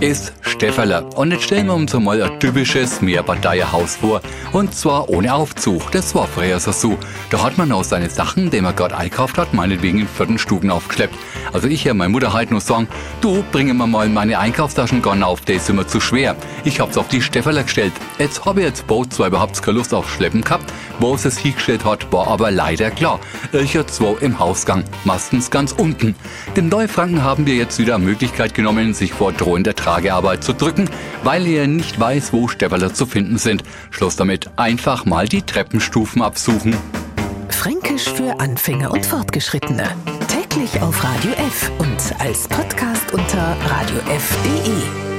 ist Stefferle. Und jetzt stellen wir uns einmal ein typisches Mehrparteienhaus vor. Und zwar ohne Aufzug. Das war früher so. Da hat man auch seine Sachen, die man gerade einkauft hat, meinetwegen in vierten Stuben aufgeschleppt. Also ich höre meine Mutter halt nur sagen, du, bringe mir mal meine Einkaufstaschen gar auf, die ist immer zu schwer. Ich hab's auf die Stefferle gestellt. Jetzt habe ich jetzt Boot zwar überhaupt keine Lust auf Schleppen gehabt, wo es es hingestellt hat, war aber leider klar. Ich hatte zwei im Hausgang, meistens ganz unten. Den Neufranken haben wir jetzt wieder Möglichkeit genommen, sich vor drohender Tragearbeit zu drücken, weil er nicht weiß, wo Stefferle zu finden sind. Schluss damit, einfach mal die Treppenstufen absuchen. Fränkisch für Anfänger und Fortgeschrittene. Täglich auf Radio F und als Podcast unter radiof.de.